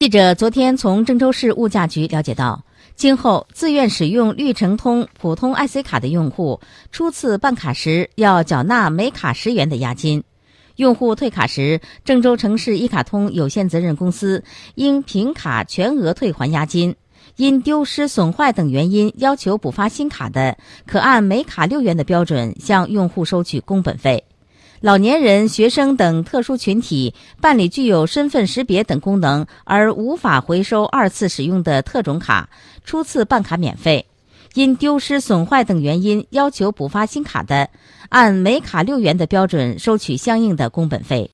记者昨天从郑州市物价局了解到，今后自愿使用绿城通普通 IC 卡的用户，初次办卡时要缴纳每卡十元的押金。用户退卡时，郑州城市一卡通有限责任公司应凭卡全额退还押金。因丢失、损坏等原因要求补发新卡的，可按每卡六元的标准向用户收取工本费。老年人、学生等特殊群体办理具有身份识别等功能而无法回收二次使用的特种卡，初次办卡免费；因丢失、损坏等原因要求补发新卡的，按每卡六元的标准收取相应的工本费。